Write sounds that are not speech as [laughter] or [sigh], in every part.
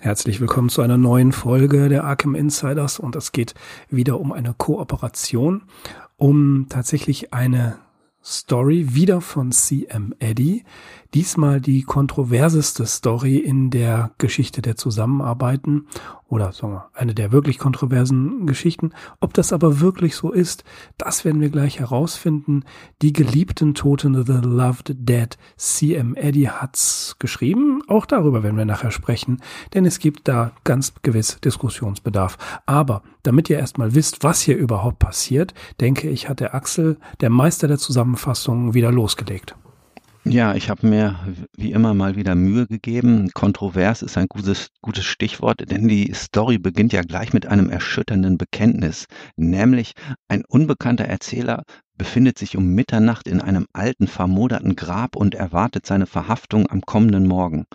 Herzlich willkommen zu einer neuen Folge der Arkham Insiders und es geht wieder um eine Kooperation, um tatsächlich eine Story wieder von CM Eddy. Diesmal die kontroverseste Story in der Geschichte der Zusammenarbeiten oder sagen wir, eine der wirklich kontroversen Geschichten. Ob das aber wirklich so ist, das werden wir gleich herausfinden. Die geliebten Toten The Loved Dead CM Eddy hat's geschrieben. Auch darüber werden wir nachher sprechen, denn es gibt da ganz gewiss Diskussionsbedarf. Aber damit ihr erstmal wisst, was hier überhaupt passiert, denke ich, hat der Axel, der Meister der Zusammenfassung, wieder losgelegt. Ja, ich habe mir wie immer mal wieder Mühe gegeben. Kontrovers ist ein gutes, gutes Stichwort, denn die Story beginnt ja gleich mit einem erschütternden Bekenntnis, nämlich ein unbekannter Erzähler befindet sich um Mitternacht in einem alten, vermoderten Grab und erwartet seine Verhaftung am kommenden Morgen.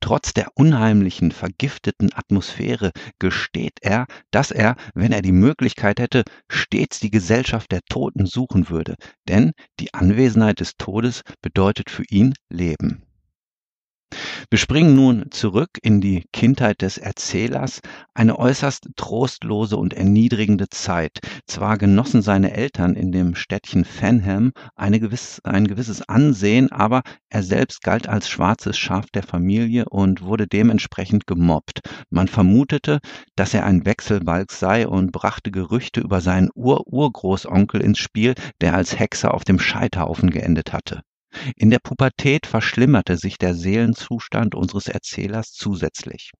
Trotz der unheimlichen, vergifteten Atmosphäre gesteht er, dass er, wenn er die Möglichkeit hätte, stets die Gesellschaft der Toten suchen würde, denn die Anwesenheit des Todes bedeutet für ihn Leben. Wir springen nun zurück in die Kindheit des Erzählers, eine äußerst trostlose und erniedrigende Zeit. Zwar genossen seine Eltern in dem Städtchen Fenham eine gewiss, ein gewisses Ansehen, aber er selbst galt als schwarzes Schaf der Familie und wurde dementsprechend gemobbt. Man vermutete, dass er ein Wechselbalg sei und brachte Gerüchte über seinen Ur-Urgroßonkel ins Spiel, der als Hexer auf dem Scheiterhaufen geendet hatte. In der Pubertät verschlimmerte sich der Seelenzustand unseres Erzählers zusätzlich.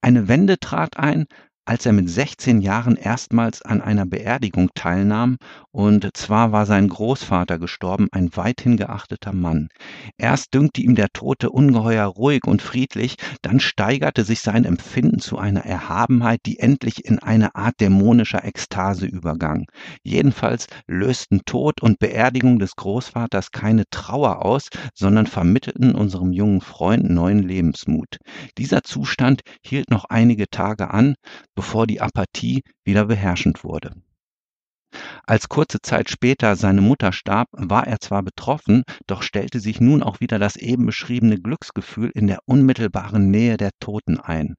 Eine Wende trat ein, als er mit 16 Jahren erstmals an einer Beerdigung teilnahm, und zwar war sein Großvater gestorben, ein weithin geachteter Mann. Erst dünkte ihm der Tote ungeheuer ruhig und friedlich, dann steigerte sich sein Empfinden zu einer Erhabenheit, die endlich in eine Art dämonischer Ekstase übergang. Jedenfalls lösten Tod und Beerdigung des Großvaters keine Trauer aus, sondern vermittelten unserem jungen Freund neuen Lebensmut. Dieser Zustand hielt noch einige Tage an, bevor die Apathie wieder beherrschend wurde. Als kurze Zeit später seine Mutter starb, war er zwar betroffen, doch stellte sich nun auch wieder das eben beschriebene Glücksgefühl in der unmittelbaren Nähe der Toten ein.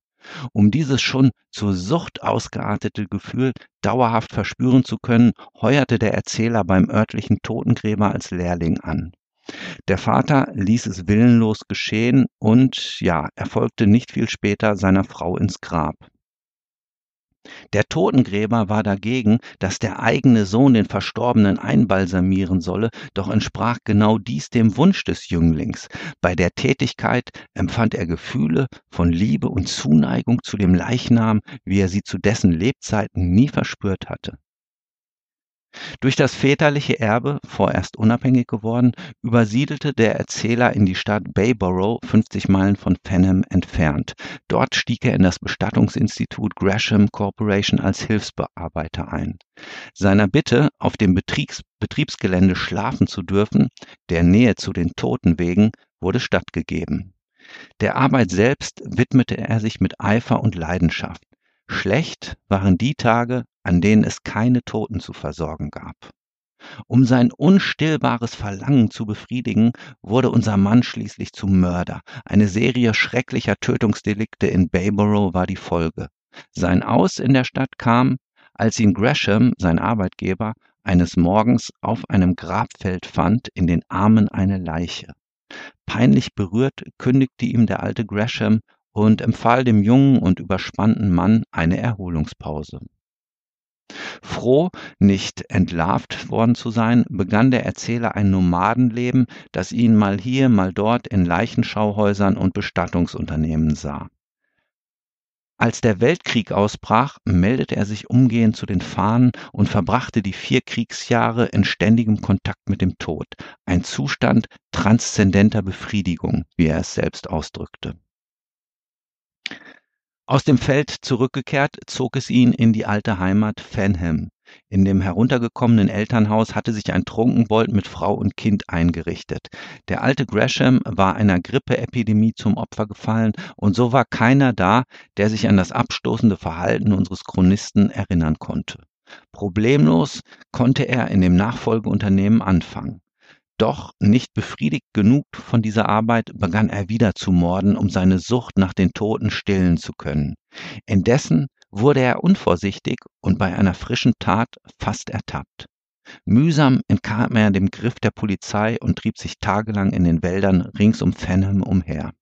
Um dieses schon zur Sucht ausgeartete Gefühl dauerhaft verspüren zu können, heuerte der Erzähler beim örtlichen Totengräber als Lehrling an. Der Vater ließ es willenlos geschehen und ja, er folgte nicht viel später seiner Frau ins Grab. Der Totengräber war dagegen, dass der eigene Sohn den Verstorbenen einbalsamieren solle, doch entsprach genau dies dem Wunsch des Jünglings. Bei der Tätigkeit empfand er Gefühle von Liebe und Zuneigung zu dem Leichnam, wie er sie zu dessen Lebzeiten nie verspürt hatte. Durch das väterliche Erbe, vorerst unabhängig geworden, übersiedelte der Erzähler in die Stadt Bayborough, 50 Meilen von Fenham entfernt. Dort stieg er in das Bestattungsinstitut Gresham Corporation als Hilfsbearbeiter ein. Seiner Bitte, auf dem Betriebs Betriebsgelände schlafen zu dürfen, der Nähe zu den Toten wegen, wurde stattgegeben. Der Arbeit selbst widmete er sich mit Eifer und Leidenschaft. Schlecht waren die Tage, an denen es keine Toten zu versorgen gab. Um sein unstillbares Verlangen zu befriedigen, wurde unser Mann schließlich zum Mörder. Eine Serie schrecklicher Tötungsdelikte in Bayborough war die Folge. Sein Aus in der Stadt kam, als ihn Gresham, sein Arbeitgeber, eines Morgens auf einem Grabfeld fand, in den Armen eine Leiche. Peinlich berührt kündigte ihm der alte Gresham und empfahl dem jungen und überspannten Mann eine Erholungspause. Froh, nicht entlarvt worden zu sein, begann der Erzähler ein Nomadenleben, das ihn mal hier, mal dort in Leichenschauhäusern und Bestattungsunternehmen sah. Als der Weltkrieg ausbrach, meldete er sich umgehend zu den Fahnen und verbrachte die vier Kriegsjahre in ständigem Kontakt mit dem Tod, ein Zustand transzendenter Befriedigung, wie er es selbst ausdrückte. Aus dem Feld zurückgekehrt, zog es ihn in die alte Heimat Fenham. In dem heruntergekommenen Elternhaus hatte sich ein Trunkenbold mit Frau und Kind eingerichtet. Der alte Gresham war einer Grippeepidemie zum Opfer gefallen, und so war keiner da, der sich an das abstoßende Verhalten unseres Chronisten erinnern konnte. Problemlos konnte er in dem Nachfolgeunternehmen anfangen. Doch nicht befriedigt genug von dieser Arbeit, begann er wieder zu morden, um seine Sucht nach den Toten stillen zu können. Indessen wurde er unvorsichtig und bei einer frischen Tat fast ertappt. Mühsam entkam er dem Griff der Polizei und trieb sich tagelang in den Wäldern rings um Fenham umher.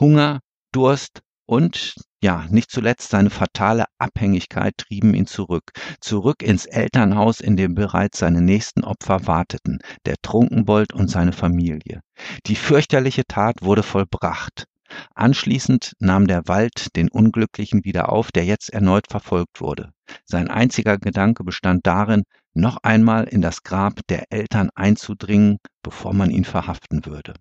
Hunger, Durst und ja, nicht zuletzt seine fatale Abhängigkeit trieben ihn zurück, zurück ins Elternhaus, in dem bereits seine nächsten Opfer warteten, der Trunkenbold und seine Familie. Die fürchterliche Tat wurde vollbracht. Anschließend nahm der Wald den Unglücklichen wieder auf, der jetzt erneut verfolgt wurde. Sein einziger Gedanke bestand darin, noch einmal in das Grab der Eltern einzudringen, bevor man ihn verhaften würde.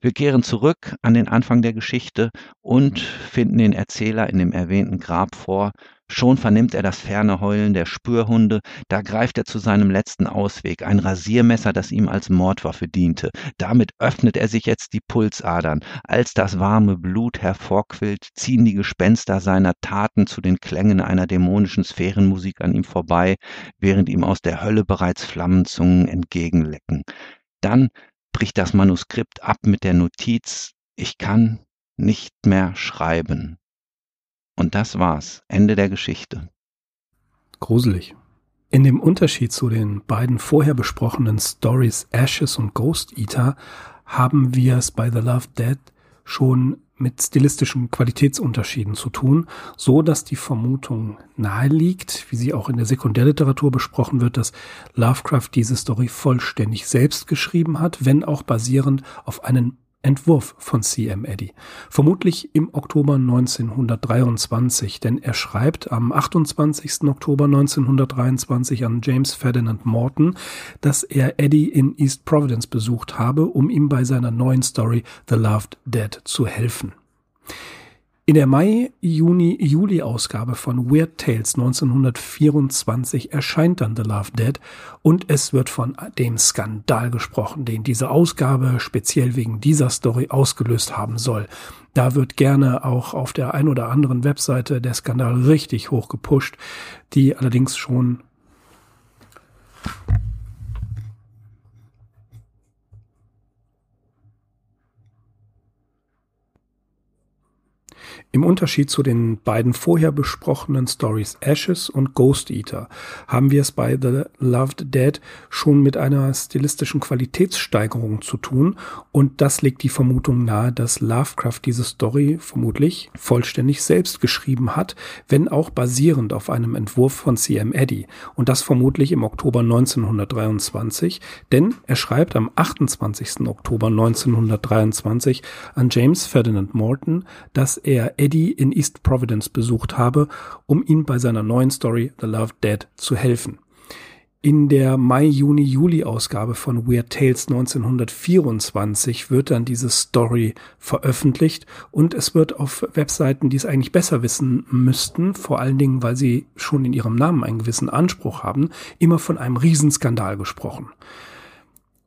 Wir kehren zurück an den Anfang der Geschichte und finden den Erzähler in dem erwähnten Grab vor. Schon vernimmt er das ferne Heulen der Spürhunde, da greift er zu seinem letzten Ausweg, ein Rasiermesser, das ihm als Mordwaffe diente. Damit öffnet er sich jetzt die Pulsadern. Als das warme Blut hervorquillt, ziehen die Gespenster seiner Taten zu den Klängen einer dämonischen Sphärenmusik an ihm vorbei, während ihm aus der Hölle bereits Flammenzungen entgegenlecken. Dann bricht das Manuskript ab mit der Notiz, ich kann nicht mehr schreiben. Und das war's. Ende der Geschichte. Gruselig. In dem Unterschied zu den beiden vorher besprochenen Stories Ashes und Ghost Eater haben wir es bei The Love Dead schon mit stilistischen Qualitätsunterschieden zu tun, so dass die Vermutung nahe liegt, wie sie auch in der Sekundärliteratur besprochen wird, dass Lovecraft diese Story vollständig selbst geschrieben hat, wenn auch basierend auf einen Entwurf von C.M. Eddy. Vermutlich im Oktober 1923, denn er schreibt am 28. Oktober 1923 an James Ferdinand Morton, dass er Eddy in East Providence besucht habe, um ihm bei seiner neuen Story The Loved Dead zu helfen. In der Mai, Juni, Juli-Ausgabe von Weird Tales 1924 erscheint dann The Love Dead und es wird von dem Skandal gesprochen, den diese Ausgabe speziell wegen dieser Story ausgelöst haben soll. Da wird gerne auch auf der ein oder anderen Webseite der Skandal richtig hoch gepusht, die allerdings schon Im Unterschied zu den beiden vorher besprochenen Stories Ashes und Ghost Eater haben wir es bei The Loved Dead schon mit einer stilistischen Qualitätssteigerung zu tun und das legt die Vermutung nahe, dass Lovecraft diese Story vermutlich vollständig selbst geschrieben hat, wenn auch basierend auf einem Entwurf von C.M. Eddy und das vermutlich im Oktober 1923, denn er schreibt am 28. Oktober 1923 an James Ferdinand Morton, dass er Eddie in East Providence besucht habe, um ihm bei seiner neuen Story The Love Dead zu helfen. In der Mai-Juni-Juli-Ausgabe von Weird Tales 1924 wird dann diese Story veröffentlicht und es wird auf Webseiten, die es eigentlich besser wissen müssten, vor allen Dingen, weil sie schon in ihrem Namen einen gewissen Anspruch haben, immer von einem Riesenskandal gesprochen.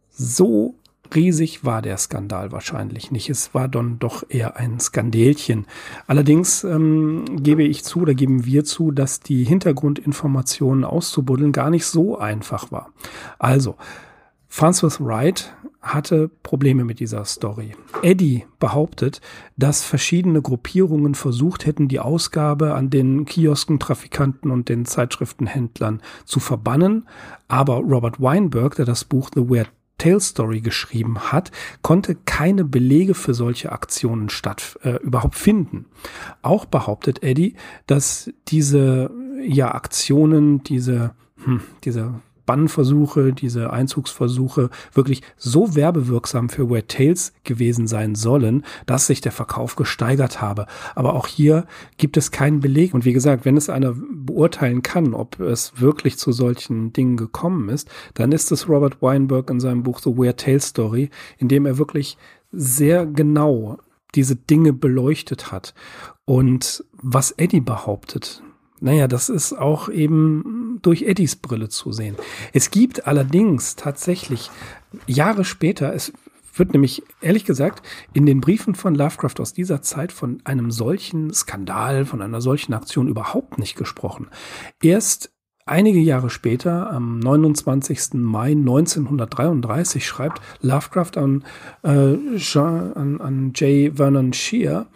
So riesig war der Skandal wahrscheinlich nicht. Es war dann doch eher ein Skandelchen. Allerdings ähm, gebe ich zu, oder geben wir zu, dass die Hintergrundinformationen auszubuddeln gar nicht so einfach war. Also, Francis Wright hatte Probleme mit dieser Story. Eddie behauptet, dass verschiedene Gruppierungen versucht hätten, die Ausgabe an den Kiosken, Trafikanten und den Zeitschriftenhändlern zu verbannen. Aber Robert Weinberg, der das Buch The Weird Tale Story geschrieben hat, konnte keine Belege für solche Aktionen statt äh, überhaupt finden. Auch behauptet Eddie, dass diese ja Aktionen, diese hm, diese Bannversuche, diese Einzugsversuche wirklich so werbewirksam für Weird Tales gewesen sein sollen, dass sich der Verkauf gesteigert habe. Aber auch hier gibt es keinen Beleg. Und wie gesagt, wenn es einer beurteilen kann, ob es wirklich zu solchen Dingen gekommen ist, dann ist es Robert Weinberg in seinem Buch The Weird Tales Story, in dem er wirklich sehr genau diese Dinge beleuchtet hat. Und was Eddie behauptet, naja, das ist auch eben durch Eddies Brille zu sehen. Es gibt allerdings tatsächlich Jahre später, es wird nämlich ehrlich gesagt in den Briefen von Lovecraft aus dieser Zeit von einem solchen Skandal, von einer solchen Aktion überhaupt nicht gesprochen. Erst einige Jahre später, am 29. Mai 1933, schreibt Lovecraft an, äh, Jean, an, an J. Vernon Shear,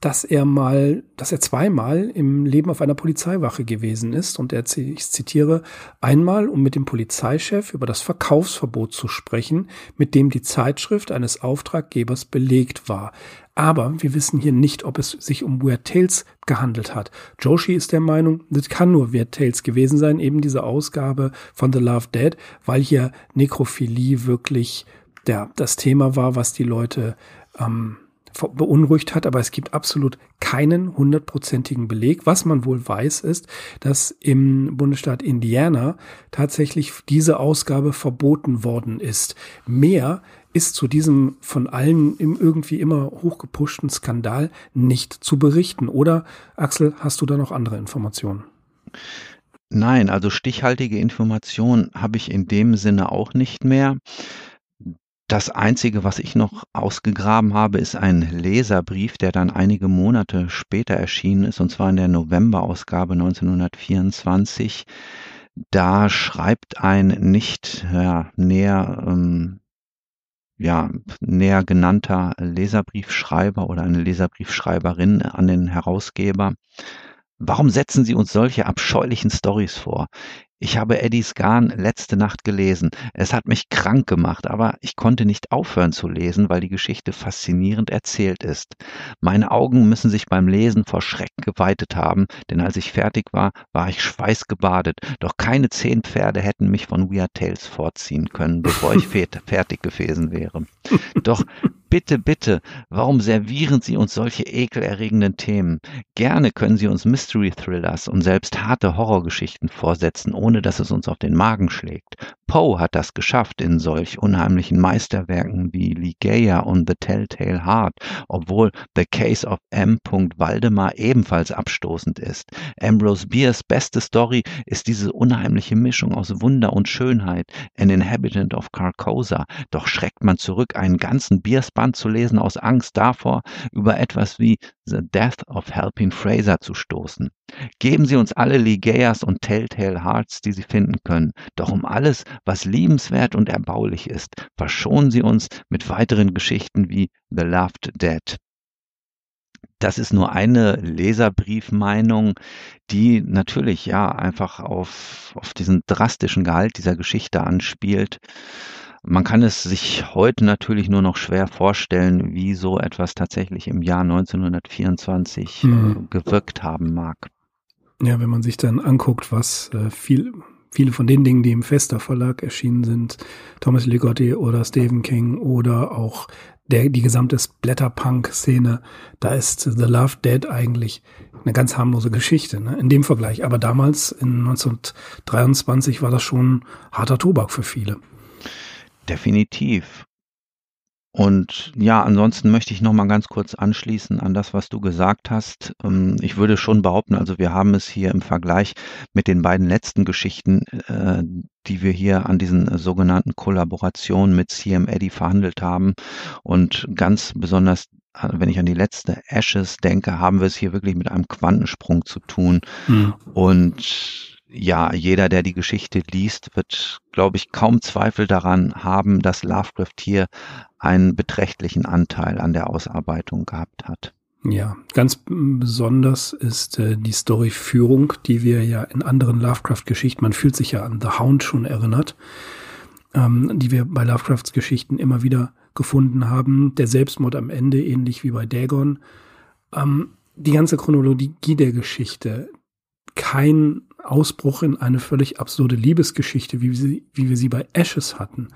dass er mal, dass er zweimal im Leben auf einer Polizeiwache gewesen ist und er, ich zitiere, einmal, um mit dem Polizeichef über das Verkaufsverbot zu sprechen, mit dem die Zeitschrift eines Auftraggebers belegt war. Aber wir wissen hier nicht, ob es sich um Weird Tales gehandelt hat. Joshi ist der Meinung, das kann nur Weird Tales gewesen sein, eben diese Ausgabe von The Love Dead, weil hier Nekrophilie wirklich der, das Thema war, was die Leute ähm, beunruhigt hat, aber es gibt absolut keinen hundertprozentigen Beleg. Was man wohl weiß, ist, dass im Bundesstaat Indiana tatsächlich diese Ausgabe verboten worden ist. Mehr ist zu diesem von allen im irgendwie immer hochgepushten Skandal nicht zu berichten. Oder, Axel, hast du da noch andere Informationen? Nein, also stichhaltige Informationen habe ich in dem Sinne auch nicht mehr. Das Einzige, was ich noch ausgegraben habe, ist ein Leserbrief, der dann einige Monate später erschienen ist, und zwar in der Novemberausgabe 1924. Da schreibt ein nicht ja, näher ähm, ja, näher genannter Leserbriefschreiber oder eine Leserbriefschreiberin an den Herausgeber. Warum setzen Sie uns solche abscheulichen Stories vor? Ich habe Eddies Garn letzte Nacht gelesen. Es hat mich krank gemacht, aber ich konnte nicht aufhören zu lesen, weil die Geschichte faszinierend erzählt ist. Meine Augen müssen sich beim Lesen vor Schrecken geweitet haben, denn als ich fertig war, war ich schweißgebadet. Doch keine zehn Pferde hätten mich von Weird Tales vorziehen können, bevor ich [laughs] fertig gewesen wäre. Doch Bitte, bitte, warum servieren Sie uns solche ekelerregenden Themen? Gerne können Sie uns Mystery Thrillers und selbst harte Horrorgeschichten vorsetzen, ohne dass es uns auf den Magen schlägt. Poe hat das geschafft in solch unheimlichen Meisterwerken wie Ligeia und The Telltale Heart, obwohl The Case of M. Waldemar ebenfalls abstoßend ist. Ambrose Bierce beste Story ist diese unheimliche Mischung aus Wunder und Schönheit, An Inhabitant of Carcosa. Doch schreckt man zurück, einen ganzen Bierce Band zu lesen aus Angst davor, über etwas wie The Death of Helping Fraser zu stoßen. Geben Sie uns alle Ligeias und Telltale Hearts, die Sie finden können. Doch um alles, was liebenswert und erbaulich ist, verschonen Sie uns mit weiteren Geschichten wie The Loved Dead. Das ist nur eine Leserbriefmeinung, die natürlich ja einfach auf, auf diesen drastischen Gehalt dieser Geschichte anspielt. Man kann es sich heute natürlich nur noch schwer vorstellen, wie so etwas tatsächlich im Jahr 1924 mhm. äh, gewirkt haben mag. Ja, wenn man sich dann anguckt, was äh, viel, viele von den Dingen, die im Fester Verlag erschienen sind, Thomas Ligotti oder Stephen King oder auch der, die gesamte Splatterpunk-Szene, da ist The Love Dead eigentlich eine ganz harmlose Geschichte, ne? in dem Vergleich. Aber damals, in 1923, war das schon harter Tobak für viele. Definitiv. Und ja, ansonsten möchte ich noch mal ganz kurz anschließen an das, was du gesagt hast. Ähm, ich würde schon behaupten, also wir haben es hier im Vergleich mit den beiden letzten Geschichten, äh, die wir hier an diesen äh, sogenannten Kollaborationen mit CM Eddy verhandelt haben. Und ganz besonders, äh, wenn ich an die letzte Ashes denke, haben wir es hier wirklich mit einem Quantensprung zu tun. Mhm. Und ja, jeder, der die Geschichte liest, wird, glaube ich, kaum Zweifel daran haben, dass Lovecraft hier einen beträchtlichen Anteil an der Ausarbeitung gehabt hat. Ja, ganz besonders ist äh, die Storyführung, die wir ja in anderen Lovecraft-Geschichten, man fühlt sich ja an The Hound schon erinnert, ähm, die wir bei Lovecrafts Geschichten immer wieder gefunden haben. Der Selbstmord am Ende, ähnlich wie bei Dagon. Ähm, die ganze Chronologie der Geschichte, kein Ausbruch in eine völlig absurde Liebesgeschichte, wie wir sie, wie wir sie bei Ashes hatten.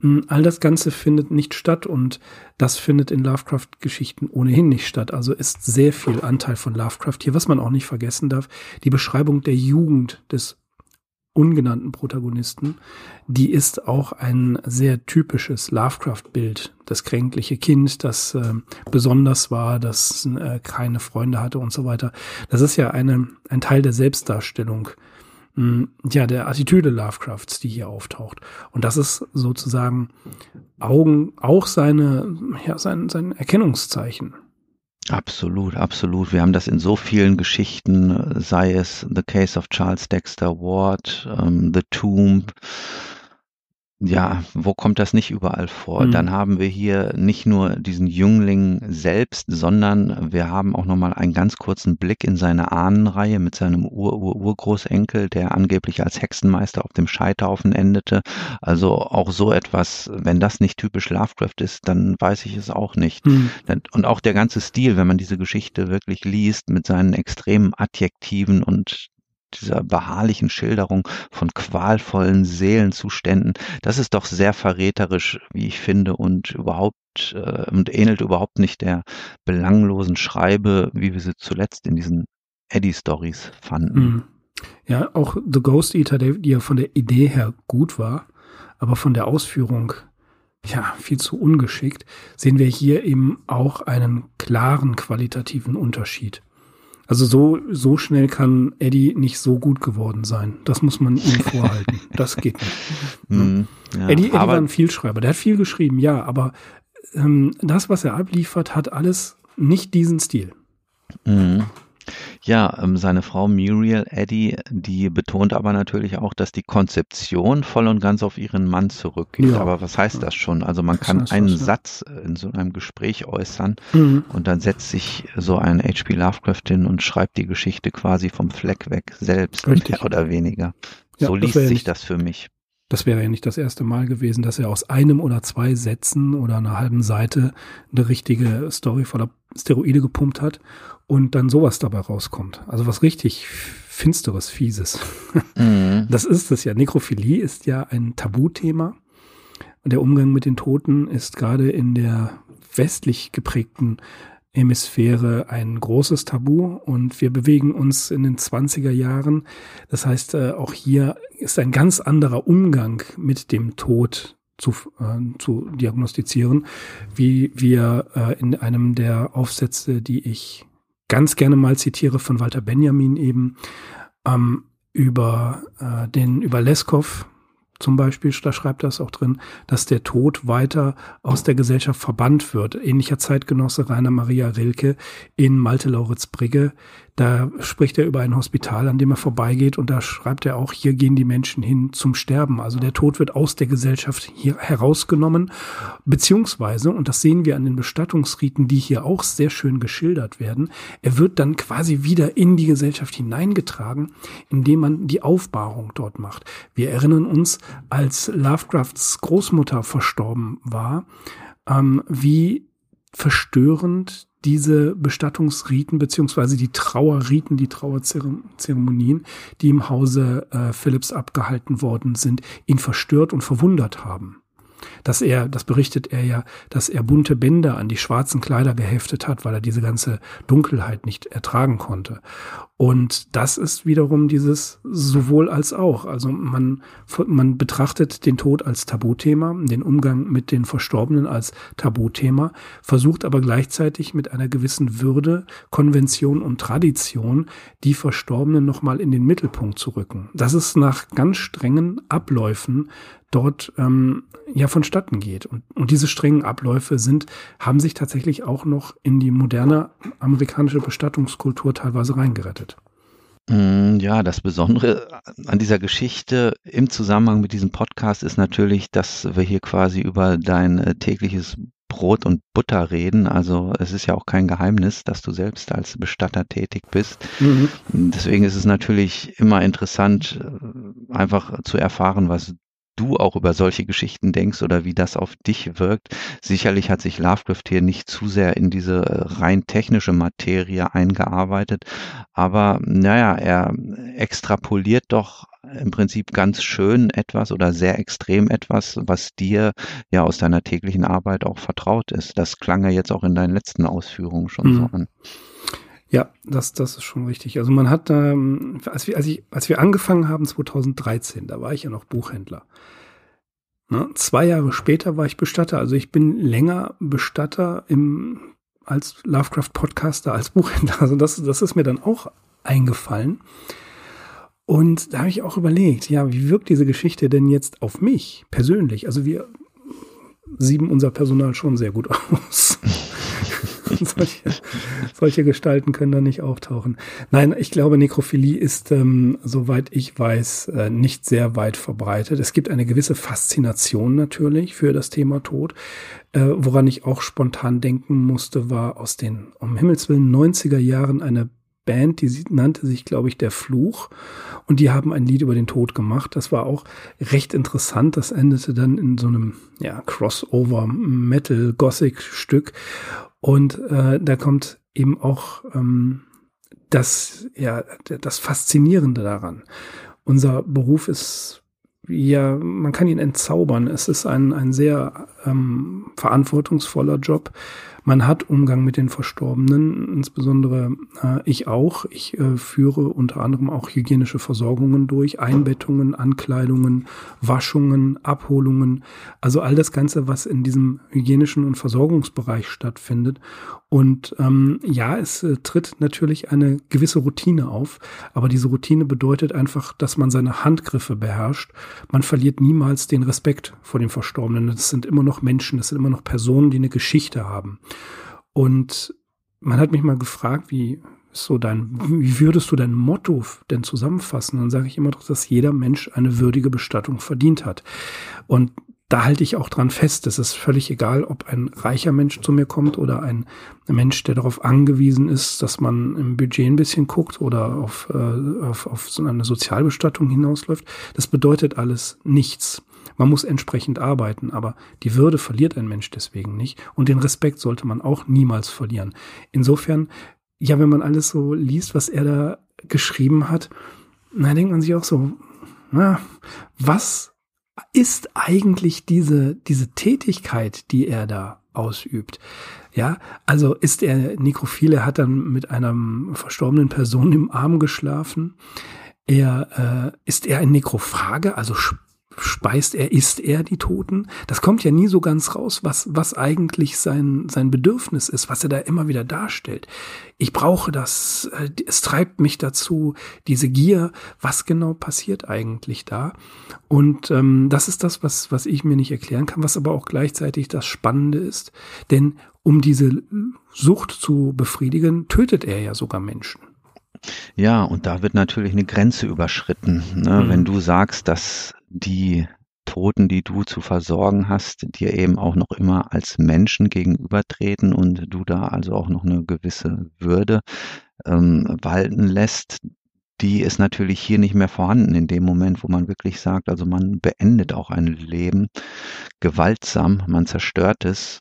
Hm, all das Ganze findet nicht statt und das findet in Lovecraft-Geschichten ohnehin nicht statt. Also ist sehr viel Anteil von Lovecraft hier, was man auch nicht vergessen darf. Die Beschreibung der Jugend des ungenannten Protagonisten, die ist auch ein sehr typisches Lovecraft-Bild. Das kränkliche Kind, das äh, besonders war, das äh, keine Freunde hatte und so weiter. Das ist ja eine, ein Teil der Selbstdarstellung, mh, hm, ja, der Attitüde Lovecrafts, die hier auftaucht. Und das ist sozusagen Augen, auch seine, ja, sein, sein Erkennungszeichen. Absolut, absolut. Wir haben das in so vielen Geschichten, sei es The Case of Charles Dexter Ward, ähm, The Tomb, ja, wo kommt das nicht überall vor? Mhm. Dann haben wir hier nicht nur diesen Jüngling selbst, sondern wir haben auch nochmal einen ganz kurzen Blick in seine Ahnenreihe mit seinem Ur-Ur-Urgroßenkel, der angeblich als Hexenmeister auf dem Scheiterhaufen endete. Also auch so etwas, wenn das nicht typisch Lovecraft ist, dann weiß ich es auch nicht. Mhm. Und auch der ganze Stil, wenn man diese Geschichte wirklich liest, mit seinen extremen Adjektiven und dieser beharrlichen Schilderung von qualvollen Seelenzuständen, das ist doch sehr verräterisch, wie ich finde, und überhaupt äh, und ähnelt überhaupt nicht der belanglosen Schreibe, wie wir sie zuletzt in diesen Eddie-Stories fanden. Mhm. Ja, auch The Ghost Eater, der, ja von der Idee her gut war, aber von der Ausführung ja viel zu ungeschickt, sehen wir hier eben auch einen klaren qualitativen Unterschied. Also so, so schnell kann Eddie nicht so gut geworden sein. Das muss man ihm [laughs] vorhalten. Das geht nicht. [laughs] Mhm, ja, Eddie, Eddie war ein Vielschreiber. Der hat viel geschrieben, ja, aber ähm, das, was er abliefert, hat alles nicht diesen Stil. Mhm. Ja, ähm, seine Frau Muriel Eddy, die betont aber natürlich auch, dass die Konzeption voll und ganz auf ihren Mann zurückgeht. Ja. Aber was heißt das schon? Also man das kann einen was. Satz in so einem Gespräch äußern mhm. und dann setzt sich so ein H.P. Lovecraft hin und schreibt die Geschichte quasi vom Fleck weg selbst, Richtig. mehr oder weniger. Ja, so liest sich das für mich. Das wäre ja nicht das erste Mal gewesen, dass er aus einem oder zwei Sätzen oder einer halben Seite eine richtige Story voller Steroide gepumpt hat und dann sowas dabei rauskommt. Also was richtig finsteres, fieses. [laughs] Mhm. Das ist es ja. Nekrophilie ist ja ein Tabuthema. Und der Umgang mit den Toten ist gerade in der westlich geprägten Hemisphäre ein großes Tabu und wir bewegen uns in den 20er Jahren. Das heißt, äh, auch hier ist ein ganz anderer Umgang mit dem Tod zu, äh, zu diagnostizieren, wie wir äh, in einem der Aufsätze, die ich ganz gerne mal zitiere von Walter Benjamin eben, ähm, über äh, den, über Leskov zum Beispiel, da schreibt er es auch drin, dass der Tod weiter aus der Gesellschaft verbannt wird. Ähnlicher Zeitgenosse Rainer Maria Rilke in Malte Lauritz Brigge, da spricht er über ein Hospital, an dem er vorbeigeht und da schreibt er auch, hier gehen die Menschen hin zum Sterben. Also der Tod wird aus der Gesellschaft hier herausgenommen, beziehungsweise, und das sehen wir an den Bestattungsriten, die hier auch sehr schön geschildert werden, er wird dann quasi wieder in die Gesellschaft hineingetragen, indem man die Aufbahrung dort macht. Wir erinnern uns, als Lovecrafts Großmutter verstorben war, ähm, wie verstörend diese Bestattungsriten beziehungsweise die Trauerriten, die Trauerzeremonien, die im Hause äh, Philipps abgehalten worden sind, ihn verstört und verwundert haben dass er, das berichtet er ja, dass er bunte Bänder an die schwarzen Kleider geheftet hat, weil er diese ganze Dunkelheit nicht ertragen konnte. Und das ist wiederum dieses sowohl als auch. Also man, man betrachtet den Tod als Tabuthema, den Umgang mit den Verstorbenen als Tabuthema, versucht aber gleichzeitig mit einer gewissen Würde, Konvention und Tradition die Verstorbenen nochmal in den Mittelpunkt zu rücken. Das ist nach ganz strengen Abläufen dort ähm, ja vonstatten geht. Und, und diese strengen Abläufe sind, haben sich tatsächlich auch noch in die moderne amerikanische Bestattungskultur teilweise reingerettet. Mm, ja, das Besondere an dieser Geschichte im Zusammenhang mit diesem Podcast ist natürlich, dass wir hier quasi über dein äh, tägliches Brot und Butter reden. Also es ist ja auch kein Geheimnis, dass du selbst als Bestatter tätig bist. Mhm. Deswegen ist es natürlich immer interessant, äh, einfach zu erfahren, was du auch über solche Geschichten denkst oder wie das auf dich wirkt. Sicherlich hat sich Lovecraft hier nicht zu sehr in diese äh, rein technische Materie eingearbeitet, aber naja, er extrapoliert doch im Prinzip ganz schön etwas oder sehr extrem etwas, was dir ja aus deiner täglichen Arbeit auch vertraut ist. Das klang ja jetzt auch in deinen letzten Ausführungen schon mhm. so an. Ja, das, das ist schon richtig. Also man hat, ähm, als, wir, als, ich, als wir angefangen haben 2013, da war ich ja noch Buchhändler. Ne? Zwei Jahre später war ich Bestatter. Also ich bin länger Bestatter im, als Lovecraft-Podcaster, als Buchhändler. Also das, das ist mir dann auch eingefallen. Und da habe ich auch überlegt, ja, wie wirkt diese Geschichte denn jetzt auf mich persönlich? Also wir sieben unser Personal schon sehr gut [laughs] aus. [laughs] solche, solche Gestalten können da nicht auftauchen. Nein, ich glaube, Nekrophilie ist, ähm, soweit ich weiß, äh, nicht sehr weit verbreitet. Es gibt eine gewisse Faszination natürlich für das Thema Tod. Äh, woran ich auch spontan denken musste, war aus den, um Himmels Willen, 90er Jahren eine Band, die nannte sich, glaube ich, Der Fluch. Und die haben ein Lied über den Tod gemacht. Das war auch recht interessant. Das endete dann in so einem ja, Crossover-Metal-Gothic-Stück. Und äh, da kommt eben auch ähm, das, ja, das Faszinierende daran. Unser Beruf ist ja, man kann ihn entzaubern. Es ist ein, ein sehr ähm, verantwortungsvoller Job. Man hat Umgang mit den Verstorbenen, insbesondere äh, ich auch. Ich äh, führe unter anderem auch hygienische Versorgungen durch, Einbettungen, Ankleidungen, Waschungen, Abholungen, also all das Ganze, was in diesem hygienischen und Versorgungsbereich stattfindet. Und ähm, ja, es äh, tritt natürlich eine gewisse Routine auf, aber diese Routine bedeutet einfach, dass man seine Handgriffe beherrscht. Man verliert niemals den Respekt vor den Verstorbenen. Das sind immer noch Menschen, das sind immer noch Personen, die eine Geschichte haben. Und man hat mich mal gefragt, wie so dein, wie würdest du dein Motto denn zusammenfassen? Dann sage ich immer doch, dass jeder Mensch eine würdige Bestattung verdient hat. Und da halte ich auch dran fest. Es ist völlig egal, ob ein reicher Mensch zu mir kommt oder ein Mensch, der darauf angewiesen ist, dass man im Budget ein bisschen guckt oder auf, äh, auf, auf so eine Sozialbestattung hinausläuft. Das bedeutet alles nichts. Man muss entsprechend arbeiten, aber die Würde verliert ein Mensch deswegen nicht und den Respekt sollte man auch niemals verlieren. Insofern, ja, wenn man alles so liest, was er da geschrieben hat, na, denkt man sich auch so, na, was ist eigentlich diese, diese Tätigkeit, die er da ausübt? Ja, also ist er Nekrophile, hat dann mit einer verstorbenen Person im Arm geschlafen. Er äh, ist er ein Nekrophage, also speist er, isst er die Toten? Das kommt ja nie so ganz raus, was, was eigentlich sein, sein Bedürfnis ist, was er da immer wieder darstellt. Ich brauche das, äh, es treibt mich dazu, diese Gier, was genau passiert eigentlich da? Und ähm, das ist das, was, was ich mir nicht erklären kann, was aber auch gleichzeitig das Spannende ist. Denn um diese Sucht zu befriedigen, tötet er ja sogar Menschen. Ja, und da wird natürlich eine Grenze überschritten. Ne? Mhm. Wenn du sagst, dass die Toten, die du zu versorgen hast, dir eben auch noch immer als Menschen gegenübertreten und du da also auch noch eine gewisse Würde ähm, walten lässt, die ist natürlich hier nicht mehr vorhanden in dem Moment, wo man wirklich sagt, also man beendet auch ein Leben gewaltsam, man zerstört es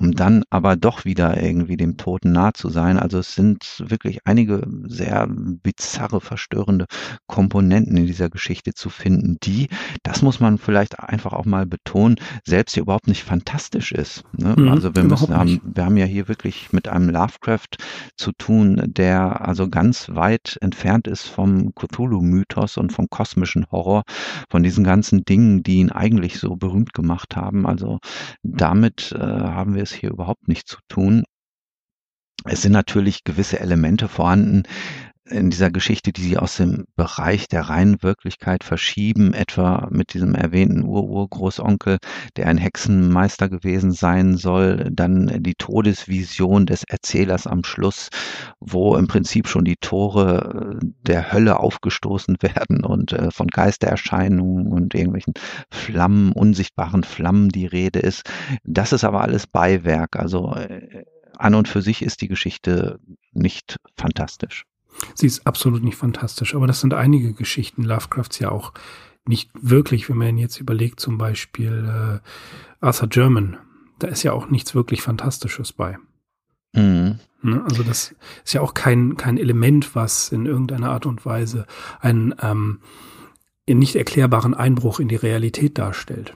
um dann aber doch wieder irgendwie dem Toten nah zu sein. Also es sind wirklich einige sehr bizarre, verstörende Komponenten in dieser Geschichte zu finden, die, das muss man vielleicht einfach auch mal betonen, selbst hier überhaupt nicht fantastisch ist. Ne? Mhm, also wir müssen haben, wir haben ja hier wirklich mit einem Lovecraft zu tun, der also ganz weit entfernt ist vom Cthulhu-Mythos und vom kosmischen Horror, von diesen ganzen Dingen, die ihn eigentlich so berühmt gemacht haben. Also damit äh, haben wir es hier überhaupt nicht zu tun. Es sind natürlich gewisse Elemente vorhanden, in dieser Geschichte, die sie aus dem Bereich der reinen Wirklichkeit verschieben, etwa mit diesem erwähnten Ururgroßonkel, der ein Hexenmeister gewesen sein soll, dann die Todesvision des Erzählers am Schluss, wo im Prinzip schon die Tore äh, der Hölle aufgestoßen [laughs] werden und äh, von Geistererscheinungen und irgendwelchen Flammen, unsichtbaren Flammen die Rede ist. Das ist aber alles Beiwerk. Also äh, an und für sich ist die Geschichte nicht fantastisch. Sie ist absolut nicht fantastisch, aber das sind einige Geschichten Lovecrafts ja auch nicht wirklich, wenn man jetzt überlegt, zum Beispiel äh, Arthur German, da ist ja auch nichts wirklich Fantastisches bei. Mhm. Ne? Also das ist ja auch kein, kein Element, was in irgendeiner Art und Weise einen ähm, nicht erklärbaren Einbruch in die Realität darstellt.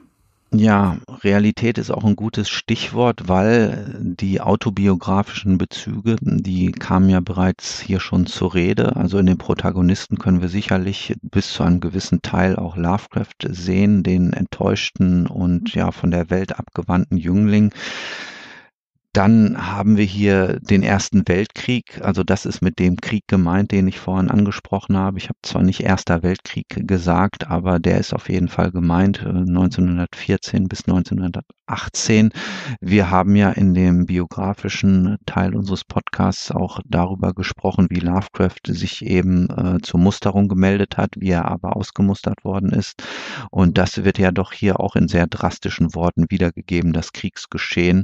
Ja, Realität ist auch ein gutes Stichwort, weil die autobiografischen Bezüge, die kamen ja bereits hier schon zur Rede. Also in den Protagonisten können wir sicherlich bis zu einem gewissen Teil auch Lovecraft sehen, den enttäuschten und ja von der Welt abgewandten Jüngling. Dann haben wir hier den Ersten Weltkrieg. Also das ist mit dem Krieg gemeint, den ich vorhin angesprochen habe. Ich habe zwar nicht Erster Weltkrieg gesagt, aber der ist auf jeden Fall gemeint, 1914 äh, bis 1918. Wir haben ja in dem biografischen Teil unseres Podcasts auch darüber gesprochen, wie Lovecraft sich eben äh, zur Musterung gemeldet hat, wie er aber ausgemustert worden ist. Und das wird ja doch hier auch in sehr drastischen Worten wiedergegeben, das Kriegsgeschehen,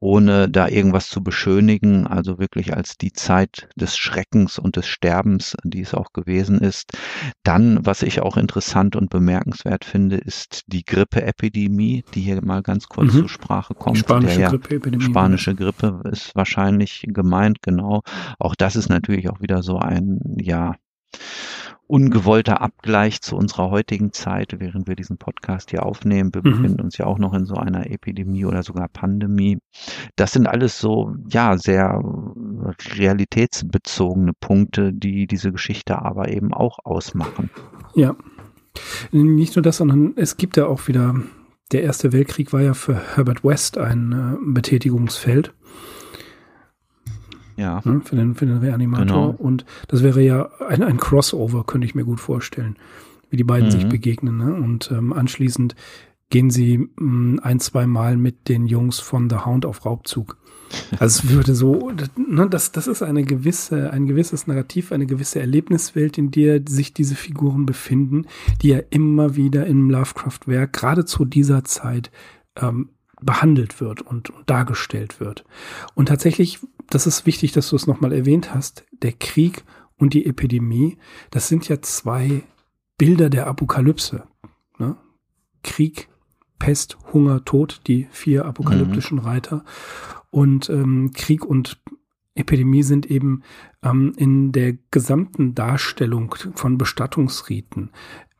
ohne da irgendwas zu beschönigen, also wirklich als die Zeit des Schreckens und des Sterbens, die es auch gewesen ist. Dann, was ich auch interessant und bemerkenswert finde, ist die Grippeepidemie, die hier mal ganz kurz mhm. zur Sprache kommt. Die spanische ja, Grippeepidemie. Spanische Grippe ist wahrscheinlich gemeint, genau. Auch das ist natürlich auch wieder so ein, ja, ungewollter Abgleich zu unserer heutigen Zeit, während wir diesen Podcast hier aufnehmen. Wir mhm. befinden uns ja auch noch in so einer Epidemie oder sogar Pandemie. Das sind alles so, ja, sehr realitätsbezogene Punkte, die diese Geschichte aber eben auch ausmachen. Ja. Nicht nur das, sondern es gibt ja auch wieder, der Erste Weltkrieg war ja für Herbert West ein äh, Betätigungsfeld ja. Ne, für, den, für den Reanimator. Genau. Und das wäre ja ein, ein Crossover, könnte ich mir gut vorstellen, wie die beiden mhm. sich begegnen. Ne? Und ähm, anschließend gehen sie mh, mm, ein, zwei Mal mit den Jungs von The Hound auf Raubzug. Also es würde so, ne, das, das ist eine gewisse, ein gewisses Narrativ, eine gewisse Erlebniswelt, in der sich diese Figuren befinden, die ja immer wieder im Lovecraft-Werk, gerade zu dieser Zeit, ähm, behandelt wird und, und dargestellt wird. Und tatsächlich das ist wichtig, dass du es nochmal erwähnt hast, der Krieg und die Epidemie, das sind ja zwei Bilder der Apokalypse. Ne? Krieg, Pest, Hunger, Tod, die vier apokalyptischen mhm. Reiter. Und ähm, Krieg und Epidemie sind eben ähm, in der gesamten Darstellung von Bestattungsriten